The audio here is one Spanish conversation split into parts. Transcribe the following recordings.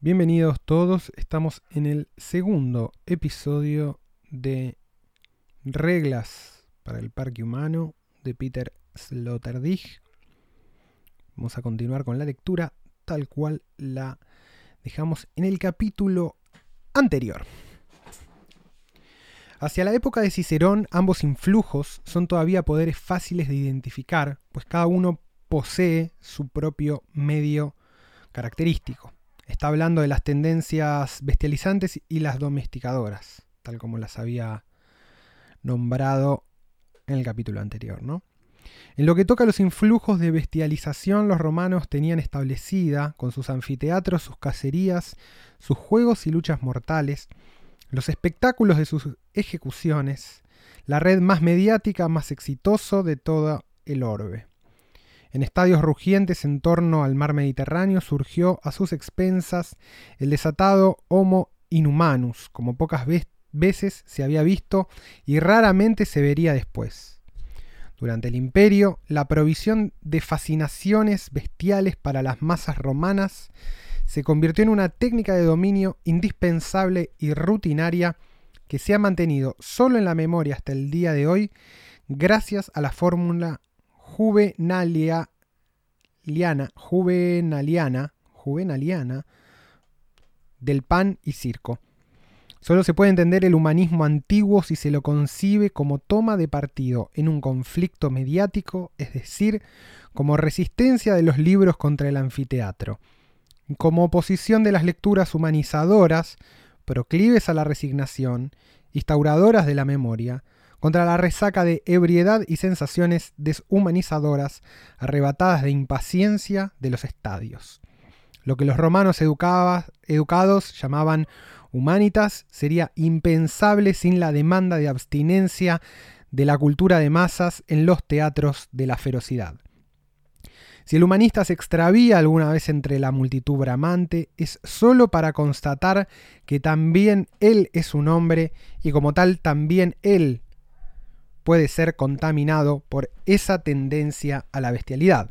Bienvenidos todos, estamos en el segundo episodio de Reglas para el Parque Humano de Peter Sloterdijk. Vamos a continuar con la lectura tal cual la dejamos en el capítulo anterior. Hacia la época de Cicerón, ambos influjos son todavía poderes fáciles de identificar, pues cada uno posee su propio medio característico. Está hablando de las tendencias bestializantes y las domesticadoras, tal como las había nombrado en el capítulo anterior, ¿no? En lo que toca a los influjos de bestialización, los romanos tenían establecida, con sus anfiteatros, sus cacerías, sus juegos y luchas mortales, los espectáculos de sus ejecuciones, la red más mediática, más exitoso de toda el orbe. En estadios rugientes en torno al mar Mediterráneo surgió a sus expensas el desatado Homo inhumanus, como pocas veces se había visto y raramente se vería después. Durante el imperio, la provisión de fascinaciones bestiales para las masas romanas se convirtió en una técnica de dominio indispensable y rutinaria que se ha mantenido solo en la memoria hasta el día de hoy gracias a la fórmula juvenaliana, juvenaliana, juvenaliana del pan y circo. Solo se puede entender el humanismo antiguo si se lo concibe como toma de partido en un conflicto mediático, es decir, como resistencia de los libros contra el anfiteatro como oposición de las lecturas humanizadoras, proclives a la resignación, instauradoras de la memoria, contra la resaca de ebriedad y sensaciones deshumanizadoras, arrebatadas de impaciencia de los estadios. Lo que los romanos educados llamaban humanitas sería impensable sin la demanda de abstinencia de la cultura de masas en los teatros de la ferocidad. Si el humanista se extravía alguna vez entre la multitud bramante, es sólo para constatar que también él es un hombre y como tal también él puede ser contaminado por esa tendencia a la bestialidad.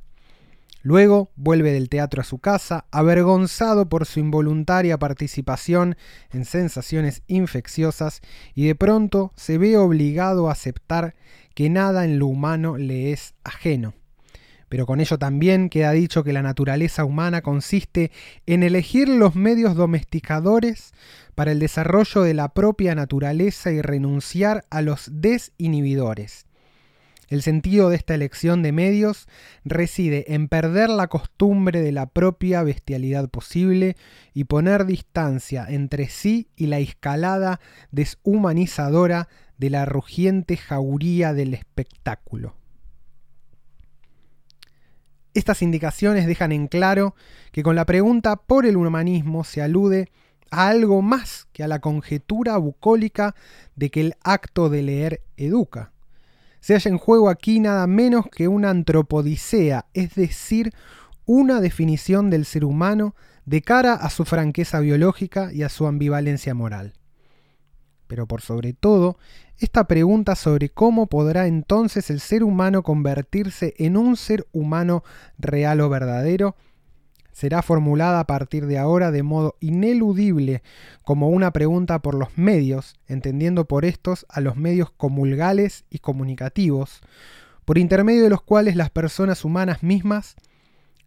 Luego vuelve del teatro a su casa, avergonzado por su involuntaria participación en sensaciones infecciosas, y de pronto se ve obligado a aceptar que nada en lo humano le es ajeno pero con ello también queda dicho que la naturaleza humana consiste en elegir los medios domesticadores para el desarrollo de la propia naturaleza y renunciar a los desinhibidores. El sentido de esta elección de medios reside en perder la costumbre de la propia bestialidad posible y poner distancia entre sí y la escalada deshumanizadora de la rugiente jauría del espectáculo. Estas indicaciones dejan en claro que con la pregunta por el humanismo se alude a algo más que a la conjetura bucólica de que el acto de leer educa. Se halla en juego aquí nada menos que una antropodicea, es decir, una definición del ser humano de cara a su franqueza biológica y a su ambivalencia moral. Pero por sobre todo, esta pregunta sobre cómo podrá entonces el ser humano convertirse en un ser humano real o verdadero será formulada a partir de ahora de modo ineludible como una pregunta por los medios, entendiendo por estos a los medios comulgales y comunicativos, por intermedio de los cuales las personas humanas mismas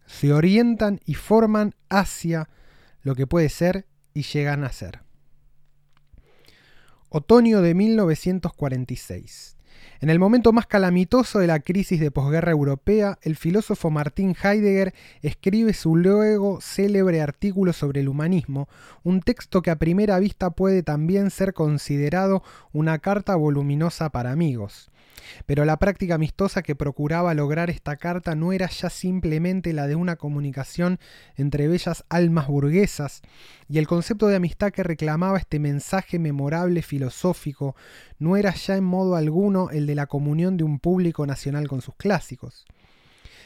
se orientan y forman hacia lo que puede ser y llegan a ser. Otoño de 1946. En el momento más calamitoso de la crisis de posguerra europea, el filósofo Martin Heidegger escribe su luego célebre artículo sobre el humanismo, un texto que a primera vista puede también ser considerado una carta voluminosa para amigos. Pero la práctica amistosa que procuraba lograr esta carta no era ya simplemente la de una comunicación entre bellas almas burguesas, y el concepto de amistad que reclamaba este mensaje memorable filosófico no era ya en modo alguno el de la comunión de un público nacional con sus clásicos.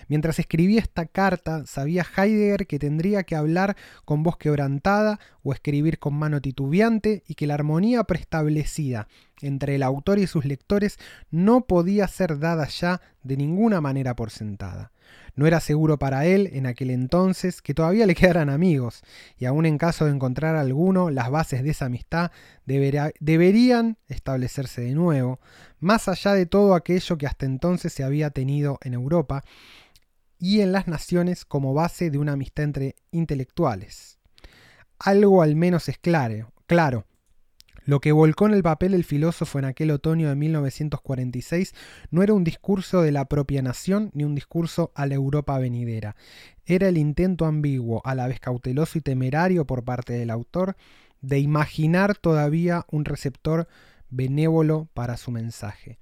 Mientras escribía esta carta, sabía Heidegger que tendría que hablar con voz quebrantada o escribir con mano titubeante y que la armonía preestablecida entre el autor y sus lectores no podía ser dada ya de ninguna manera por sentada. No era seguro para él en aquel entonces que todavía le quedaran amigos, y aun en caso de encontrar alguno, las bases de esa amistad deberían establecerse de nuevo, más allá de todo aquello que hasta entonces se había tenido en Europa y en las naciones como base de una amistad entre intelectuales. Algo al menos es claro, claro lo que volcó en el papel el filósofo en aquel otoño de 1946 no era un discurso de la propia nación ni un discurso a la Europa venidera. Era el intento ambiguo, a la vez cauteloso y temerario por parte del autor, de imaginar todavía un receptor benévolo para su mensaje.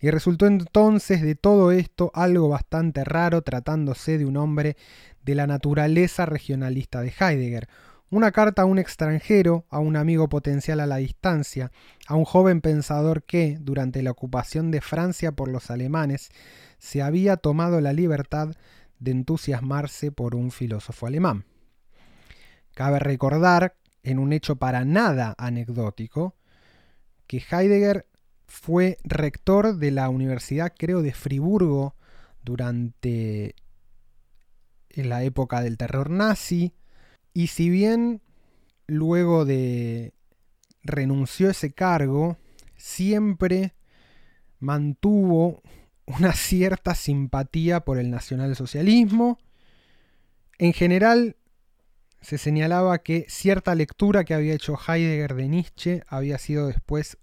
Y resultó entonces de todo esto algo bastante raro tratándose de un hombre de la naturaleza regionalista de Heidegger, una carta a un extranjero, a un amigo potencial a la distancia, a un joven pensador que, durante la ocupación de Francia por los alemanes, se había tomado la libertad de entusiasmarse por un filósofo alemán. Cabe recordar, en un hecho para nada anecdótico, que Heidegger fue rector de la Universidad, creo, de Friburgo durante la época del terror nazi, y si bien luego de renunció a ese cargo, siempre mantuvo una cierta simpatía por el nacionalsocialismo. En general, se señalaba que cierta lectura que había hecho Heidegger de Nietzsche había sido después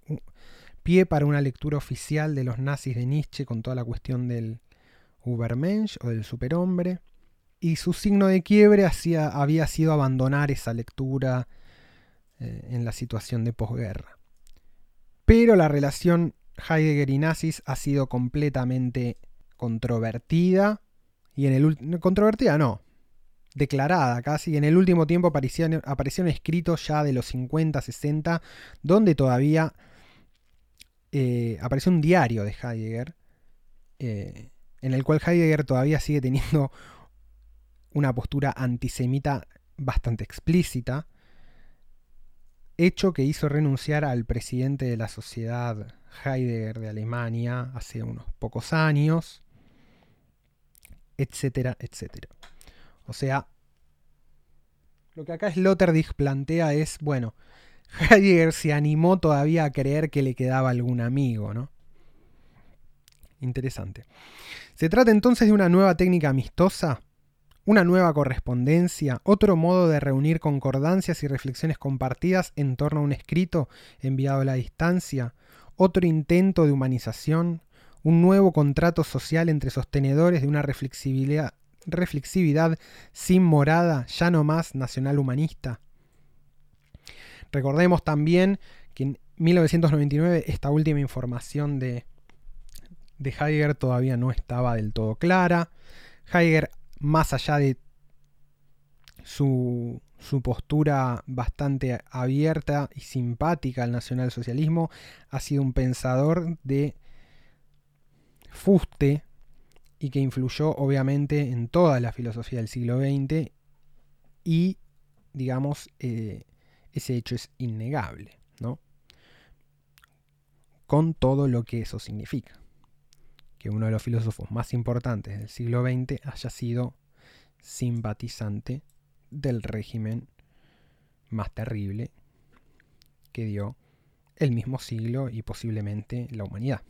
pie para una lectura oficial de los nazis de Nietzsche con toda la cuestión del Übermensch o del superhombre y su signo de quiebre había sido abandonar esa lectura eh, en la situación de posguerra. Pero la relación Heidegger y nazis ha sido completamente controvertida y en el controvertida no, declarada casi. En el último tiempo aparecieron, aparecieron escritos ya de los 50, 60, donde todavía eh, apareció un diario de Heidegger, eh, en el cual Heidegger todavía sigue teniendo una postura antisemita bastante explícita, hecho que hizo renunciar al presidente de la sociedad Heidegger de Alemania hace unos pocos años, etcétera, etcétera. O sea, lo que acá Sloterdijk plantea es, bueno, Heidegger se animó todavía a creer que le quedaba algún amigo, ¿no? Interesante. Se trata entonces de una nueva técnica amistosa una nueva correspondencia, otro modo de reunir concordancias y reflexiones compartidas en torno a un escrito enviado a la distancia, otro intento de humanización, un nuevo contrato social entre sostenedores de una reflexividad, reflexividad sin morada, ya no más nacional humanista. Recordemos también que en 1999 esta última información de, de Heidegger todavía no estaba del todo clara. Heidegger más allá de su, postura bastante abierta y simpática al nacionalsocialismo, ha sido un pensador de fuste y que influyó obviamente en toda la filosofía del siglo XX y, digamos, eh, ese hecho es innegable, ¿no? Con todo lo que eso significa que uno de los filósofos más importantes del siglo XX haya sido simpatizante del régimen más terrible que dio el mismo siglo y posiblemente la humanidad.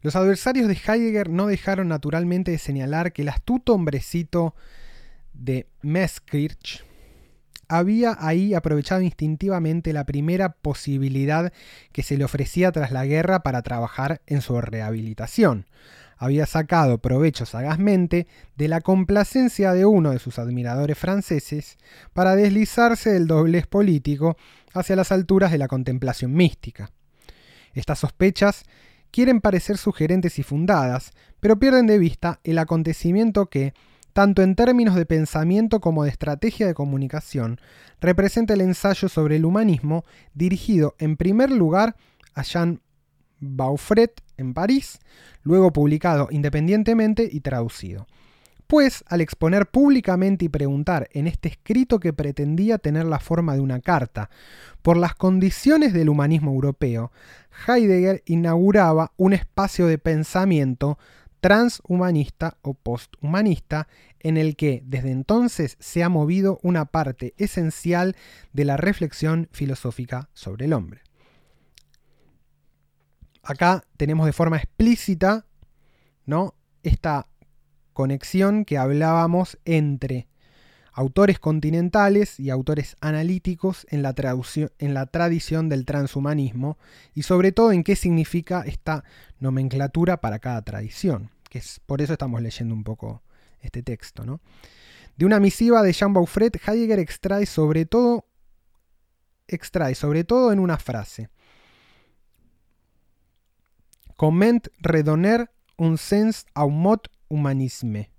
Los adversarios de Heidegger no dejaron naturalmente de señalar que el astuto hombrecito de Meskirch había ahí aprovechado instintivamente la primera posibilidad que se le ofrecía tras la guerra para trabajar en su rehabilitación. Había sacado provecho sagazmente de la complacencia de uno de sus admiradores franceses para deslizarse del doblez político hacia las alturas de la contemplación mística. Estas sospechas quieren parecer sugerentes y fundadas, pero pierden de vista el acontecimiento que, tanto en términos de pensamiento como de estrategia de comunicación, representa el ensayo sobre el humanismo dirigido en primer lugar a Jean Baufret en París, luego publicado independientemente y traducido. Pues, al exponer públicamente y preguntar en este escrito que pretendía tener la forma de una carta por las condiciones del humanismo europeo, Heidegger inauguraba un espacio de pensamiento transhumanista o posthumanista, en el que desde entonces se ha movido una parte esencial de la reflexión filosófica sobre el hombre. Acá tenemos de forma explícita ¿no? esta conexión que hablábamos entre autores continentales y autores analíticos en la, tradición del transhumanismo y sobre todo en qué significa esta nomenclatura para cada tradición, que es por eso estamos leyendo un poco este texto. ¿no? De una misiva de Jean Baufret, Heidegger extrae sobre todo, extrae sobre todo en una frase. Comment redonner un sens au mot humanisme.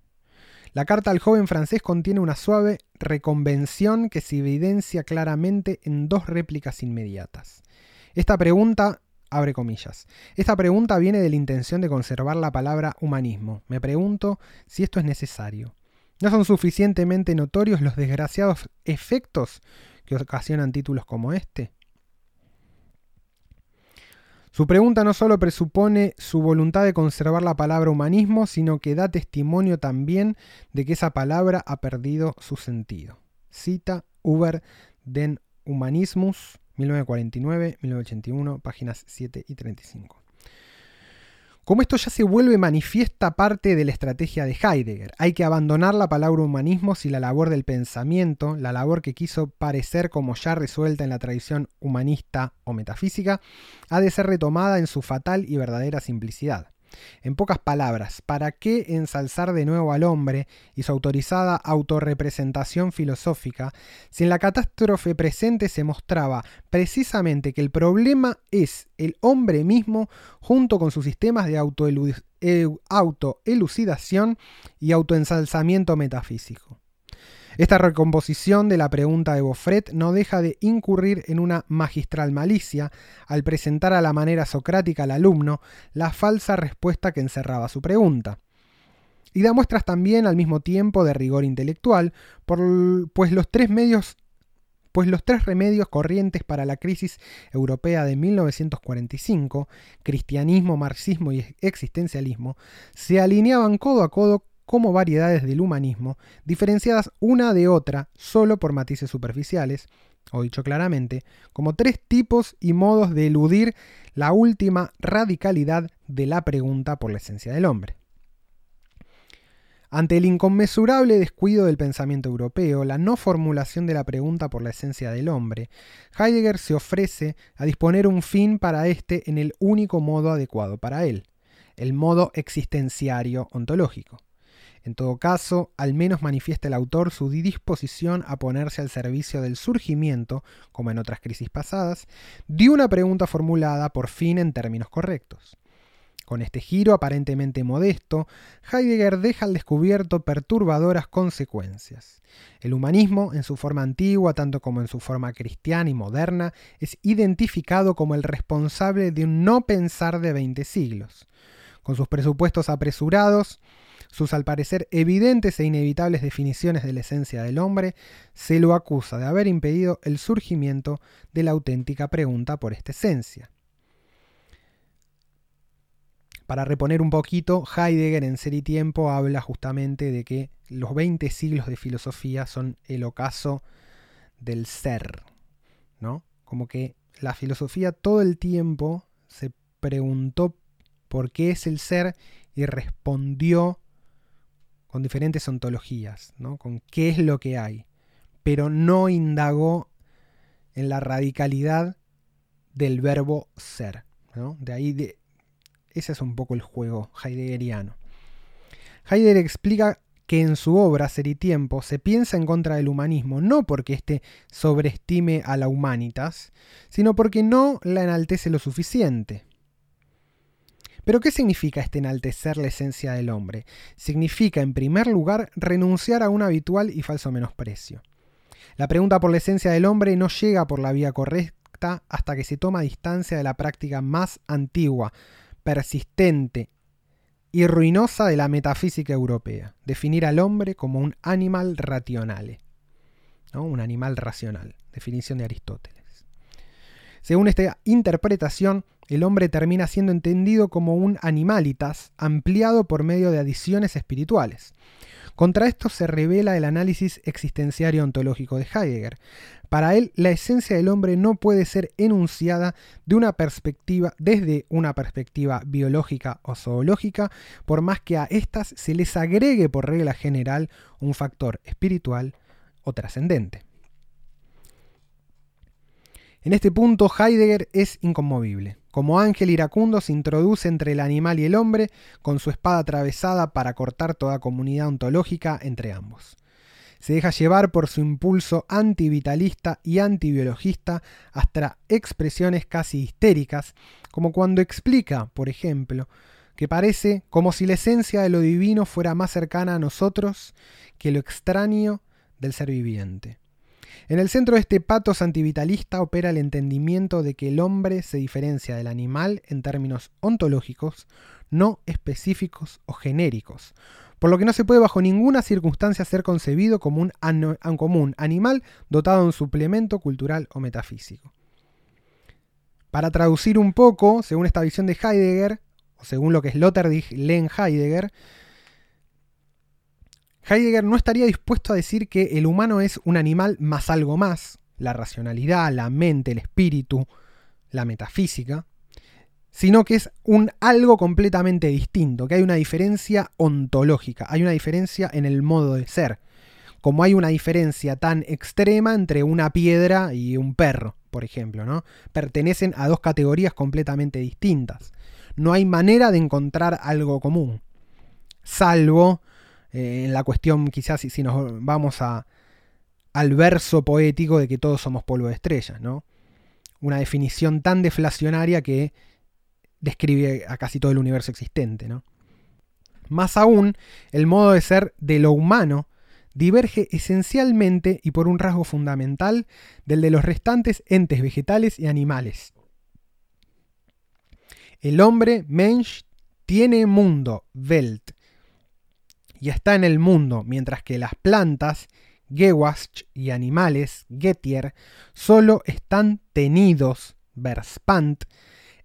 La carta al joven francés contiene una suave reconvención que se evidencia claramente en dos réplicas inmediatas. Esta pregunta, abre comillas, esta pregunta viene de la intención de conservar la palabra humanismo. Me pregunto si esto es necesario. ¿No son suficientemente notorios los desgraciados efectos que ocasionan títulos como este? Su pregunta no solo presupone su voluntad de conservar la palabra humanismo, sino que da testimonio también de que esa palabra ha perdido su sentido. Cita Uber den Humanismus, 1949-1981, páginas 7 y 35. Como esto ya se vuelve manifiesta parte de la estrategia de Heidegger, hay que abandonar la palabra humanismo si la labor del pensamiento, la labor que quiso parecer como ya resuelta en la tradición humanista o metafísica, ha de ser retomada en su fatal y verdadera simplicidad. En pocas palabras, ¿para qué ensalzar de nuevo al hombre y su autorizada autorrepresentación filosófica si en la catástrofe presente se mostraba precisamente que el problema es el hombre mismo junto con sus sistemas de autoelucidación y autoensalzamiento metafísico? Esta recomposición de la pregunta de Beaufret no deja de incurrir en una magistral malicia al presentar a la manera socrática al alumno la falsa respuesta que encerraba su pregunta. Y da muestras también al mismo tiempo de rigor intelectual, pues los tres medios pues los tres remedios corrientes para la crisis europea de 1945, cristianismo, marxismo y existencialismo, se alineaban codo a codo como variedades del humanismo, diferenciadas una de otra solo por matices superficiales, o dicho claramente, como tres tipos y modos de eludir la última radicalidad de la pregunta por la esencia del hombre. Ante el inconmensurable descuido del pensamiento europeo, la no formulación de la pregunta por la esencia del hombre, Heidegger se ofrece a disponer un fin para éste en el único modo adecuado para él, el modo existenciario ontológico. En todo caso, al menos manifiesta el autor su disposición a ponerse al servicio del surgimiento, como en otras crisis pasadas, de una pregunta formulada por fin en términos correctos. Con este giro aparentemente modesto, Heidegger deja al descubierto perturbadoras consecuencias. El humanismo, en su forma antigua tanto como en su forma cristiana y moderna, es identificado como el responsable de un no pensar de 20 siglos. Con sus presupuestos apresurados, sus al parecer evidentes e inevitables definiciones de la esencia del hombre, se lo acusa de haber impedido el surgimiento de la auténtica pregunta por esta esencia. Para reponer un poquito, Heidegger en Ser y Tiempo habla justamente de que los 20 siglos de filosofía son el ocaso del ser, ¿no? Como que la filosofía todo el tiempo se preguntó por qué es el ser y respondió con diferentes ontologías, ¿no? con qué es lo que hay, pero no indagó en la radicalidad del verbo ser. De ahí de, ese es un poco el juego heideggeriano. Heidegger explica que en su obra Ser y Tiempo se piensa en contra del humanismo no porque éste sobreestime a la humanitas, sino porque no la enaltece lo suficiente. Pero ¿qué significa este enaltecer la esencia del hombre? Significa, en primer lugar, renunciar a un habitual y falso menosprecio. La pregunta por la esencia del hombre no llega por la vía correcta hasta que se toma distancia de la práctica más antigua, persistente y ruinosa de la metafísica europea, definir al hombre como un animal rationale, un animal racional, definición de Aristóteles. Según esta interpretación, el hombre termina siendo entendido como un animalitas ampliado por medio de adiciones espirituales. Contra esto se revela el análisis existenciario ontológico de Heidegger. Para él, la esencia del hombre no puede ser enunciada de una perspectiva, desde una perspectiva biológica o zoológica, por más que a éstas se les agregue por regla general un factor espiritual o trascendente. En este punto Heidegger es inconmovible. Como ángel iracundo se introduce entre el animal y el hombre con su espada atravesada para cortar toda comunidad ontológica entre ambos. Se deja llevar por su impulso antivitalista y antibiologista hasta expresiones casi histéricas, como cuando explica, por ejemplo, que parece como si la esencia de lo divino fuera más cercana a nosotros que lo extraño del ser viviente. En el centro de este patos antivitalista opera el entendimiento de que el hombre se diferencia del animal en términos ontológicos, no específicos o genéricos, por lo que no se puede bajo ninguna circunstancia ser concebido como un, común animal dotado de un suplemento cultural o metafísico. Para traducir un poco, según esta visión de Heidegger, o según lo que Sloterdijk lee en Heidegger, Heidegger no estaría dispuesto a decir que el humano es un animal más algo más, la racionalidad, la mente, el espíritu, la metafísica, sino que es un algo completamente distinto, que hay una diferencia ontológica, hay una diferencia en el modo de ser, como hay una diferencia tan extrema entre una piedra y un perro, por ejemplo, ¿no? Pertenecen a dos categorías completamente distintas. No hay manera de encontrar algo común, salvo eh, en la cuestión, quizás si, nos vamos a, al verso poético de que todos somos polvo de estrellas, ¿no? Una definición tan deflacionaria que describe a casi todo el universo existente, ¿no? Más aún, el modo de ser de lo humano diverge esencialmente y por un rasgo fundamental del de los restantes entes vegetales y animales. El hombre, Mensch, tiene mundo, Welt, y está en el mundo, mientras que las plantas, Gewast y animales, Getier, solo están tenidos, Verspant,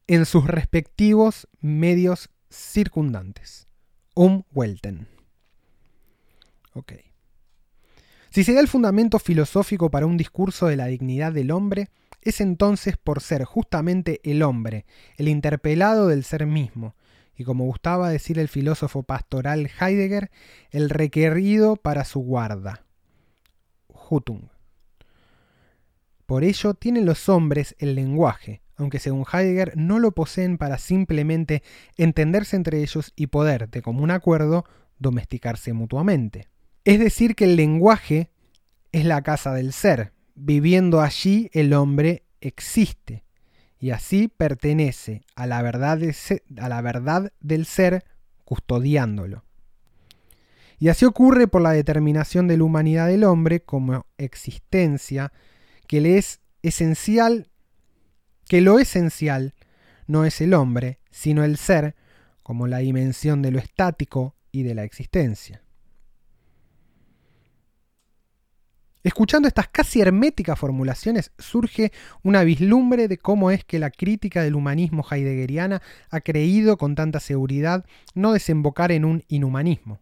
en sus respectivos medios circundantes. Umwelten. Ok. Si se da el fundamento filosófico para un discurso de la dignidad del hombre, es entonces por ser justamente el hombre, el interpelado del ser mismo, y como gustaba decir el filósofo pastoral Heidegger, el requerido para su guarda. Hutung. Por ello tienen los hombres el lenguaje, aunque según Heidegger no lo poseen para simplemente entenderse entre ellos y poder, de común acuerdo, domesticarse mutuamente. Es decir, que el lenguaje es la casa del ser, viviendo allí el hombre existe, y así pertenece a la verdad, a la verdad del ser custodiándolo. Y así ocurre por la determinación de la humanidad del hombre como existencia, que le es esencial, que lo esencial no es el hombre, sino el ser, como la dimensión de lo estático y de la existencia. Escuchando estas casi herméticas formulaciones surge una vislumbre de cómo es que la crítica del humanismo heideggeriana ha creído con tanta seguridad no desembocar en un inhumanismo.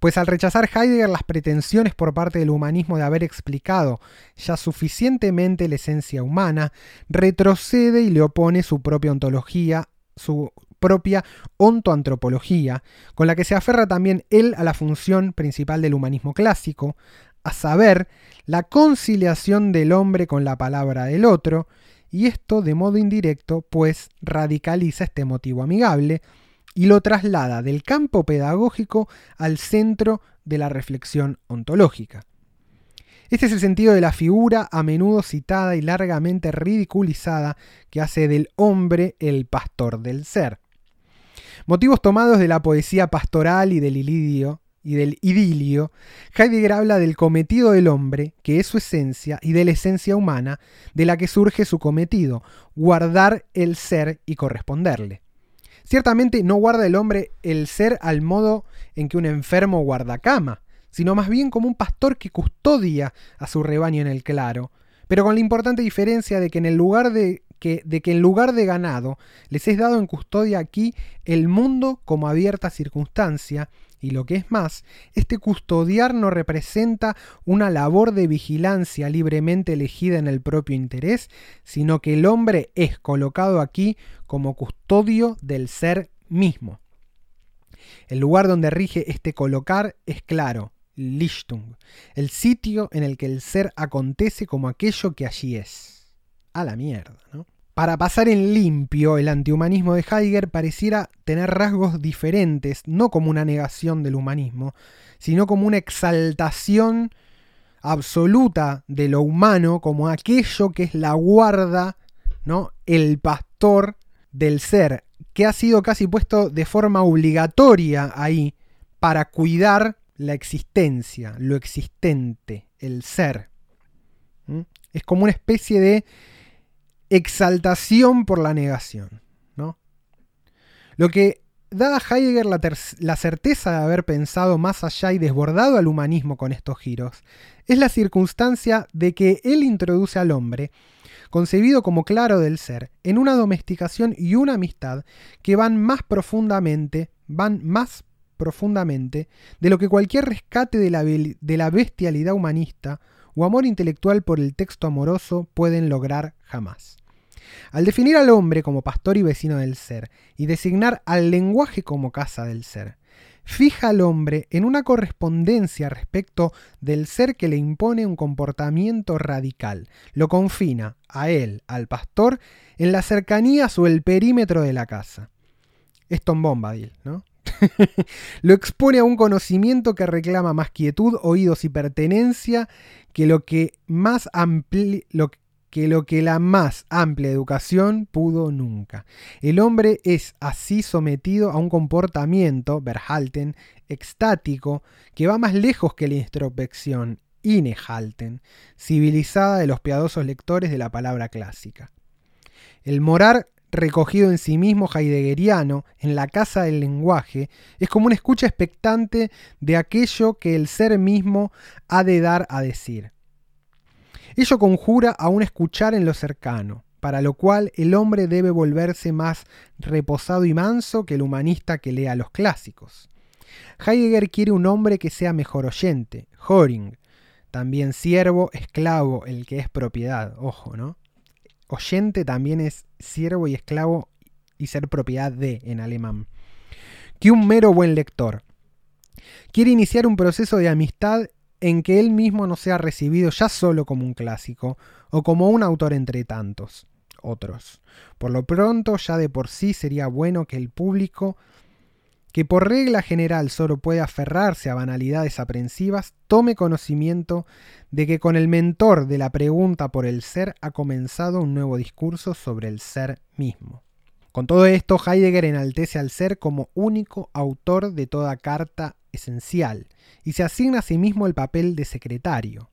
Pues al rechazar Heidegger las pretensiones por parte del humanismo de haber explicado ya suficientemente la esencia humana, retrocede y le opone su propia ontología, su propia ontoantropología, con la que se aferra también él a la función principal del humanismo clásico, a saber, la conciliación del hombre con la palabra del otro, y esto de modo indirecto, pues radicaliza este motivo amigable y lo traslada del campo pedagógico al centro de la reflexión ontológica. Este es el sentido de la figura a menudo citada y largamente ridiculizada que hace del hombre el pastor del ser. Motivos tomados de la poesía pastoral y del ilidio, y del idilio, Heidegger habla del cometido del hombre, que es su esencia, y de la esencia humana, de la que surge su cometido, guardar el ser y corresponderle. Ciertamente no guarda el hombre el ser al modo en que un enfermo guarda cama, sino más bien como un pastor que custodia a su rebaño en el claro, pero con la importante diferencia de que en lugar de que, de que en lugar de ganado les es dado en custodia aquí el mundo como abierta circunstancia, y lo que es más, este custodiar no representa una labor de vigilancia libremente elegida en el propio interés, sino que el hombre es colocado aquí como custodio del ser mismo. El lugar donde rige este colocar es claro, Lichtung, el sitio en el que el ser acontece como aquello que allí es. A la mierda, ¿no? Para pasar en limpio, el antihumanismo de Heidegger pareciera tener rasgos diferentes, no como una negación del humanismo, sino como una exaltación absoluta de lo humano, como aquello que es la guarda, ¿no? el pastor del ser, que ha sido casi puesto de forma obligatoria ahí para cuidar la existencia, lo existente, el ser. Es como una especie de exaltación por la negación. ¿no? Lo que da a Heidegger la, certeza de haber pensado más allá y desbordado al humanismo con estos giros es la circunstancia de que él introduce al hombre, concebido como claro del ser, en una domesticación y una amistad que van más profundamente, van más profundamente de lo que cualquier rescate de la bestialidad humanista o amor intelectual por el texto amoroso pueden lograr jamás. Al definir al hombre como pastor y vecino del ser, y designar al lenguaje como casa del ser, fija al hombre en una correspondencia respecto del ser que le impone un comportamiento radical, lo confina a él, al pastor, en las cercanías o el perímetro de la casa. Es Tom Bombadil, ¿no? lo expone a un conocimiento que reclama más quietud, oídos y pertenencia que lo que más lo que lo que la más amplia educación pudo nunca. El hombre es así sometido a un comportamiento, Verhalten, extático, que va más lejos que la introspección, Innehalten, civilizada de los piadosos lectores de la palabra clásica. El morar recogido en sí mismo heideggeriano, en la casa del lenguaje, es como una escucha expectante de aquello que el ser mismo ha de dar a decir. Ello conjura a un escuchar en lo cercano, para lo cual el hombre debe volverse más reposado y manso que el humanista que lea los clásicos. Heidegger quiere un hombre que sea mejor oyente, Horing, también siervo, esclavo, el que es propiedad, ojo, ¿no? Oyente también es siervo y esclavo y ser propiedad de en alemán. Que un mero buen lector. Quiere iniciar un proceso de amistad en que él mismo no sea recibido ya solo como un clásico o como un autor entre tantos otros. Por lo pronto, ya de por sí sería bueno que el público que por regla general solo puede aferrarse a banalidades aprensivas, tome conocimiento de que con el mentor de la pregunta por el ser ha comenzado un nuevo discurso sobre el ser mismo. Con todo esto, Heidegger enaltece al ser como único autor de toda carta esencial y se asigna a sí mismo el papel de secretario.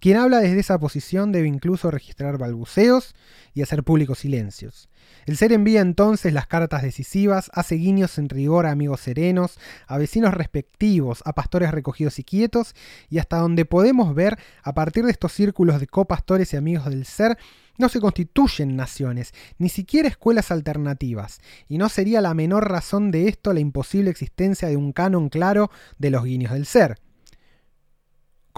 Quien habla desde esa posición debe incluso registrar balbuceos y hacer públicos silencios. El ser envía entonces las cartas decisivas, hace guiños en rigor a amigos serenos, a vecinos respectivos, a pastores recogidos y quietos, y hasta donde podemos ver, a partir de estos círculos de copastores y amigos del ser, no se constituyen naciones, ni siquiera escuelas alternativas, y no sería la menor razón de esto la imposible existencia de un canon claro de los guiños del ser.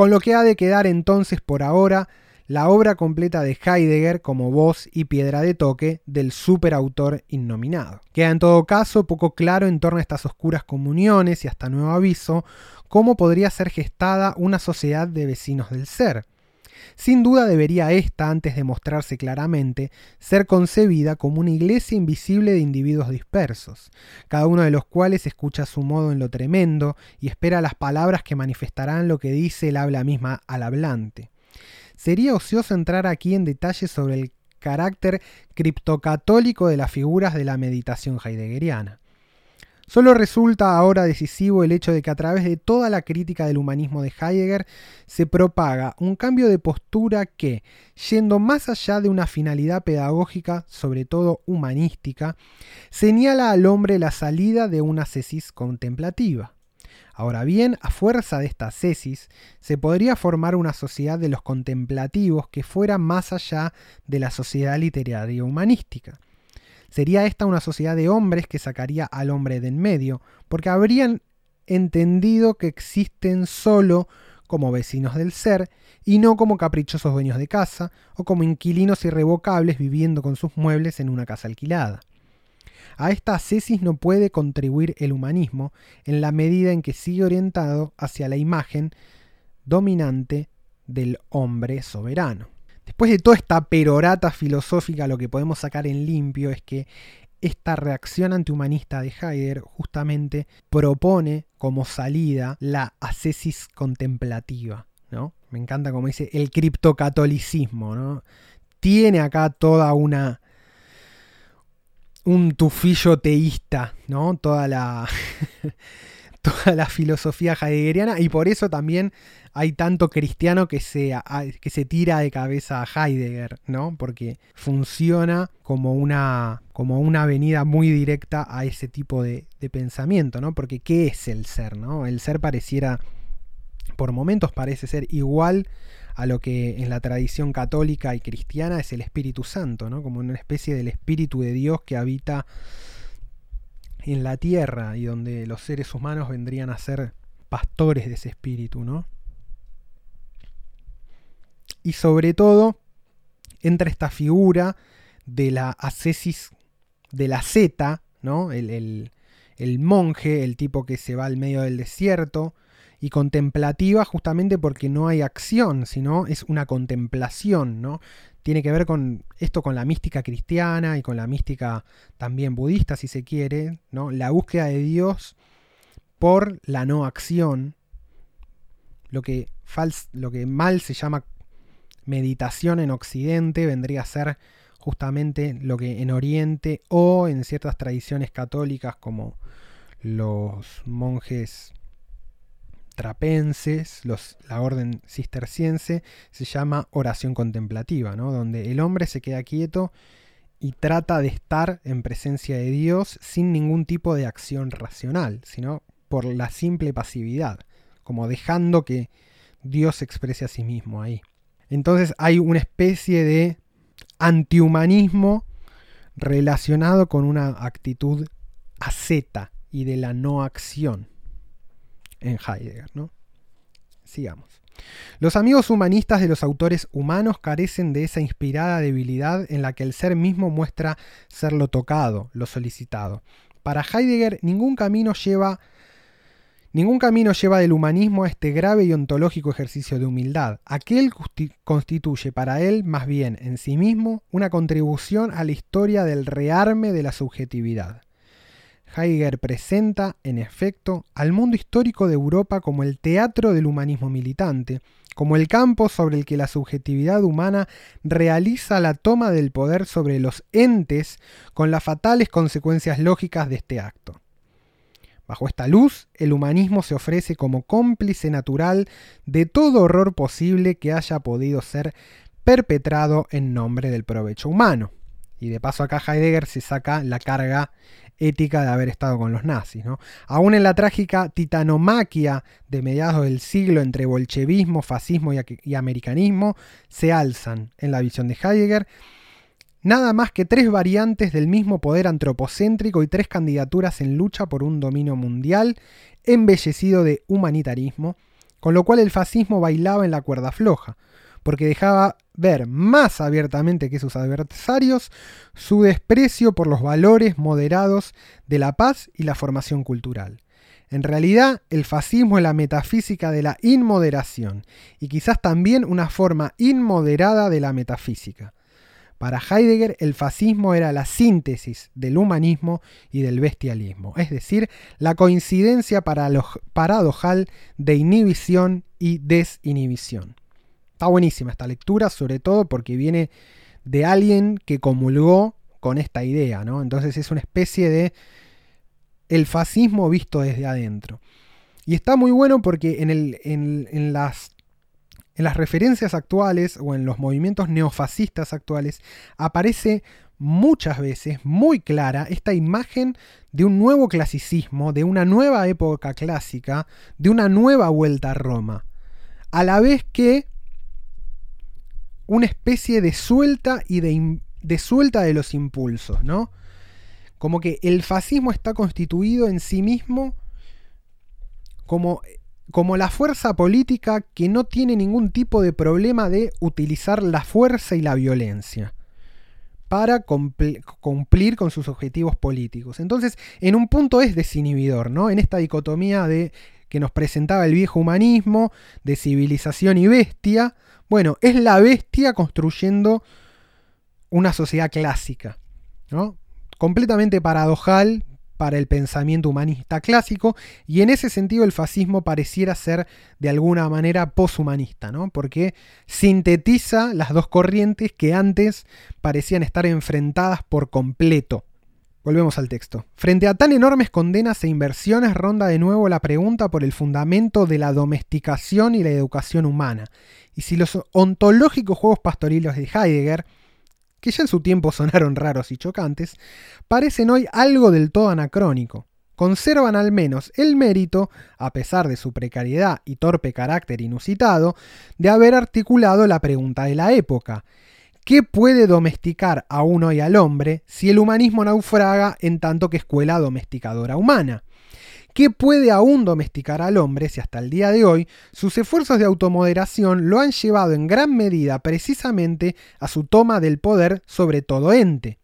Con lo que ha de quedar entonces por ahora la obra completa de Heidegger como voz y piedra de toque del superautor innominado. Queda en todo caso poco claro en torno a estas oscuras comuniones y hasta nuevo aviso cómo podría ser gestada una sociedad de vecinos del ser. Sin duda debería esta, antes de mostrarse claramente, ser concebida como una iglesia invisible de individuos dispersos, cada uno de los cuales escucha a su modo en lo tremendo y espera las palabras que manifestarán lo que dice el habla misma al hablante. Sería ocioso entrar aquí en detalle sobre el carácter criptocatólico de las figuras de la meditación heideggeriana. Solo resulta ahora decisivo el hecho de que a través de toda la crítica del humanismo de Heidegger se propaga un cambio de postura que, yendo más allá de una finalidad pedagógica, sobre todo humanística, señala al hombre la salida de una cesis contemplativa. Ahora bien, a fuerza de esta cesis, se podría formar una sociedad de los contemplativos que fuera más allá de la sociedad literaria humanística. Sería esta una sociedad de hombres que sacaría al hombre de en medio, porque habrían entendido que existen solo como vecinos del ser y no como caprichosos dueños de casa o como inquilinos irrevocables viviendo con sus muebles en una casa alquilada. A esta ascesis no puede contribuir el humanismo en la medida en que sigue orientado hacia la imagen dominante del hombre soberano. Después de toda esta perorata filosófica, lo que podemos sacar en limpio es que esta reacción antihumanista de Heidegger justamente propone como salida la ascesis contemplativa, ¿no? Me encanta como dice el criptocatolicismo, ¿no? Tiene acá toda una un tufillo teísta, ¿no? Toda la toda la filosofía heideggeriana y por eso también hay tanto cristiano que se, que se tira de cabeza a Heidegger, ¿no? Porque funciona como una, como una avenida muy directa a ese tipo de, de pensamiento, ¿no? Porque ¿qué es el ser, ¿no? El ser pareciera, por momentos parece ser igual a lo que en la tradición católica y cristiana es el Espíritu Santo, ¿no? Como una especie del Espíritu de Dios que habita en la tierra y donde los seres humanos vendrían a ser pastores de ese espíritu, ¿no? Y sobre todo entra esta figura de la ascesis de la zeta, ¿no? El, el, monje, el tipo que se va al medio del desierto, y contemplativa justamente porque no hay acción, sino es una contemplación, ¿no? Tiene que ver con esto con la mística cristiana y con la mística también budista, si se quiere, ¿no? La búsqueda de Dios por la no acción, lo que, lo que mal se llama meditación en Occidente vendría a ser justamente lo que en Oriente o en ciertas tradiciones católicas como los monjes los, la orden cisterciense, se llama oración contemplativa, ¿no? donde el hombre se queda quieto y trata de estar en presencia de Dios sin ningún tipo de acción racional, sino por la simple pasividad, como dejando que Dios se exprese a sí mismo ahí. Entonces hay una especie de antihumanismo relacionado con una actitud asceta y de la no acción en Heidegger. ¿no? Sigamos. Los amigos humanistas de los autores humanos carecen de esa inspirada debilidad en la que el ser mismo muestra ser lo tocado, lo solicitado. Para Heidegger ningún camino lleva Ningún camino lleva del humanismo a este grave y ontológico ejercicio de humildad. Aquel constituye para él, más bien en sí mismo, una contribución a la historia del rearme de la subjetividad. Heidegger presenta, en efecto, al mundo histórico de Europa como el teatro del humanismo militante, como el campo sobre el que la subjetividad humana realiza la toma del poder sobre los entes con las fatales consecuencias lógicas de este acto. Bajo esta luz, el humanismo se ofrece como cómplice natural de todo horror posible que haya podido ser perpetrado en nombre del provecho humano. Y de paso acá Heidegger se saca la carga ética de haber estado con los nazis. ¿no? Aún en la trágica titanomaquia de mediados del siglo entre bolchevismo, fascismo y, y americanismo, se alzan, en la visión de Heidegger, Nada más que tres variantes del mismo poder antropocéntrico y tres candidaturas en lucha por un dominio mundial embellecido de humanitarismo, con lo cual el fascismo bailaba en la cuerda floja, porque dejaba ver más abiertamente que sus adversarios su desprecio por los valores moderados de la paz y la formación cultural. En realidad, el fascismo es la metafísica de la inmoderación, y quizás también una forma inmoderada de la metafísica. Para Heidegger el fascismo era la síntesis del humanismo y del bestialismo, es decir, la coincidencia paradojal de inhibición y desinhibición. Está buenísima esta lectura, sobre todo porque viene de alguien que comulgó con esta idea, ¿no? Entonces es una especie de el fascismo visto desde adentro. Y está muy bueno porque en, el, en las en las referencias actuales o en los movimientos neofascistas actuales aparece muchas veces muy clara esta imagen de un nuevo clasicismo, de una nueva época clásica, de una nueva vuelta a Roma, a la vez que una especie de suelta y de, suelta de los impulsos, ¿no? Como que el fascismo está constituido en sí mismo como como la fuerza política que no tiene ningún tipo de problema de utilizar la fuerza y la violencia para cumplir con sus objetivos políticos. Entonces, en un punto es desinhibidor, ¿no? En esta dicotomía de que nos presentaba el viejo humanismo, de civilización y bestia, bueno, es la bestia construyendo una sociedad clásica, ¿no? Completamente paradojal, para el pensamiento humanista clásico, y en ese sentido el fascismo pareciera ser de alguna manera poshumanista, ¿no? porque sintetiza las dos corrientes que antes parecían estar enfrentadas por completo. Volvemos al texto. Frente a tan enormes condenas e inversiones ronda de nuevo la pregunta por el fundamento de la domesticación y la educación humana. Y si los ontológicos juegos pastoriles de Heidegger que ya en su tiempo sonaron raros y chocantes, parecen hoy algo del todo anacrónico. Conservan al menos el mérito, a pesar de su precariedad y torpe carácter inusitado, de haber articulado la pregunta de la época. ¿Qué puede domesticar aún hoy al hombre si el humanismo naufraga en tanto que escuela domesticadora humana? ¿Qué puede aún domesticar al hombre si hasta el día de hoy sus esfuerzos de automoderación lo han llevado en gran medida precisamente a su toma del poder sobre todo ente?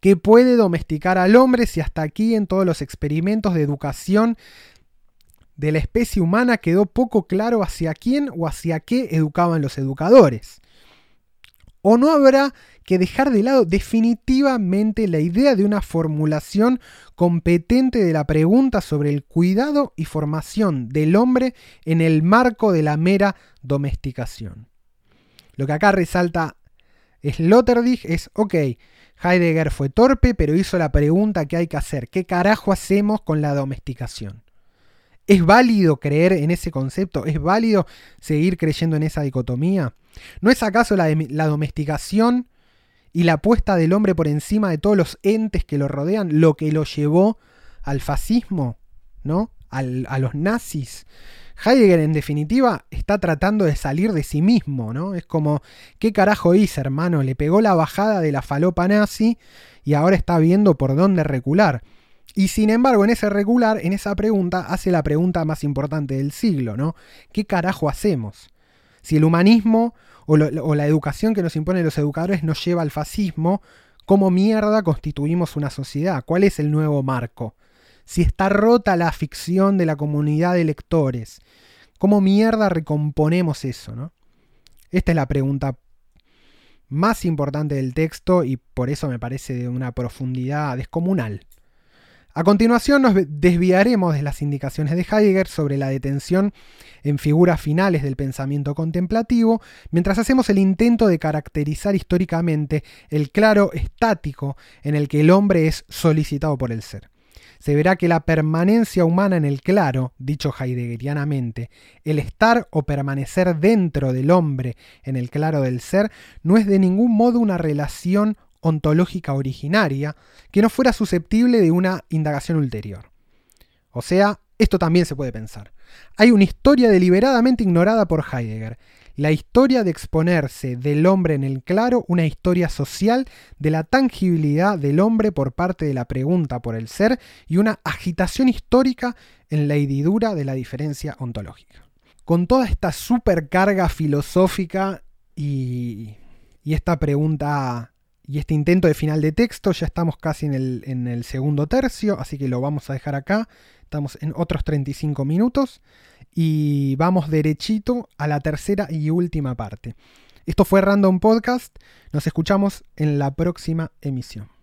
¿Qué puede domesticar al hombre si hasta aquí en todos los experimentos de educación de la especie humana quedó poco claro hacia quién o hacia qué educaban los educadores? ¿O no habrá que dejar de lado definitivamente la idea de una formulación competente de la pregunta sobre el cuidado y formación del hombre en el marco de la mera domesticación. Lo que acá resalta Sloterdijk es, ok, Heidegger fue torpe, pero hizo la pregunta que hay que hacer, ¿qué carajo hacemos con la domesticación? ¿Es válido creer en ese concepto? ¿Es válido seguir creyendo en esa dicotomía? ¿No es acaso la, domesticación y la puesta del hombre por encima de todos los entes que lo rodean, lo que lo llevó al fascismo, ¿no? a los nazis. Heidegger, en definitiva, está tratando de salir de sí mismo, ¿no? Es como, ¿qué carajo hizo, hermano? Le pegó la bajada de la falopa nazi y ahora está viendo por dónde recular. Y sin embargo, en ese recular, en esa pregunta, hace la pregunta más importante del siglo, ¿no? ¿Qué carajo hacemos? Si el humanismo o, la educación que nos imponen los educadores nos lleva al fascismo, ¿cómo mierda constituimos una sociedad? ¿Cuál es el nuevo marco? Si está rota la ficción de la comunidad de lectores, ¿cómo mierda recomponemos eso? ¿no? Esta es la pregunta más importante del texto y por eso me parece de una profundidad descomunal. A continuación nos desviaremos de las indicaciones de Heidegger sobre la detención en figuras finales del pensamiento contemplativo, mientras hacemos el intento de caracterizar históricamente el claro estático en el que el hombre es solicitado por el ser. Se verá que la permanencia humana en el claro, dicho heideggerianamente, el estar o permanecer dentro del hombre en el claro del ser, no es de ningún modo una relación ontológica originaria que no fuera susceptible de una indagación ulterior. O sea, esto también se puede pensar. Hay una historia deliberadamente ignorada por Heidegger, la historia de exponerse del hombre en el claro, una historia social de la tangibilidad del hombre por parte de la pregunta por el ser y una agitación histórica en la hedidura de la diferencia ontológica. Con toda esta supercarga filosófica y, y esta pregunta y este intento de final de texto, ya estamos casi en el, en el, segundo tercio, así que lo vamos a dejar acá. Estamos en otros 35 minutos y vamos derechito a la tercera y última parte. Esto fue Random Podcast, nos escuchamos en la próxima emisión.